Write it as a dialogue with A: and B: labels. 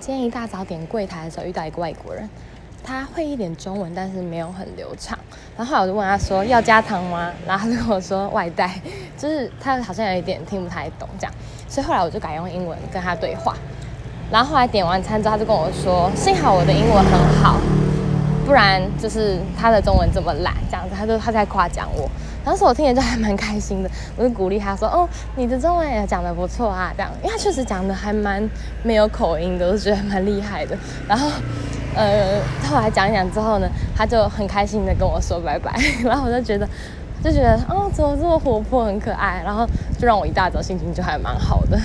A: 今天一大早点柜台的时候遇到一个外国人，他会一点中文，但是没有很流畅。然后我就问他说要加糖吗？然后他就跟我说外带，就是他好像有一点听不太懂这样。所以后来我就改用英文跟他对话。然后后来点完餐之后，他就跟我说幸好我的英文很好，不然就是他的中文这么烂这样子。他就他在夸奖我。当时我听着就还蛮开心的，我就鼓励他说：“哦，你的中文也讲得不错啊，这样，因为他确实讲的还蛮没有口音的，我觉得蛮厉害的。”然后，呃，后来讲讲之后呢，他就很开心的跟我说拜拜，然后我就觉得，就觉得哦，怎么这么活泼，很可爱，然后就让我一大早心情就还蛮好的。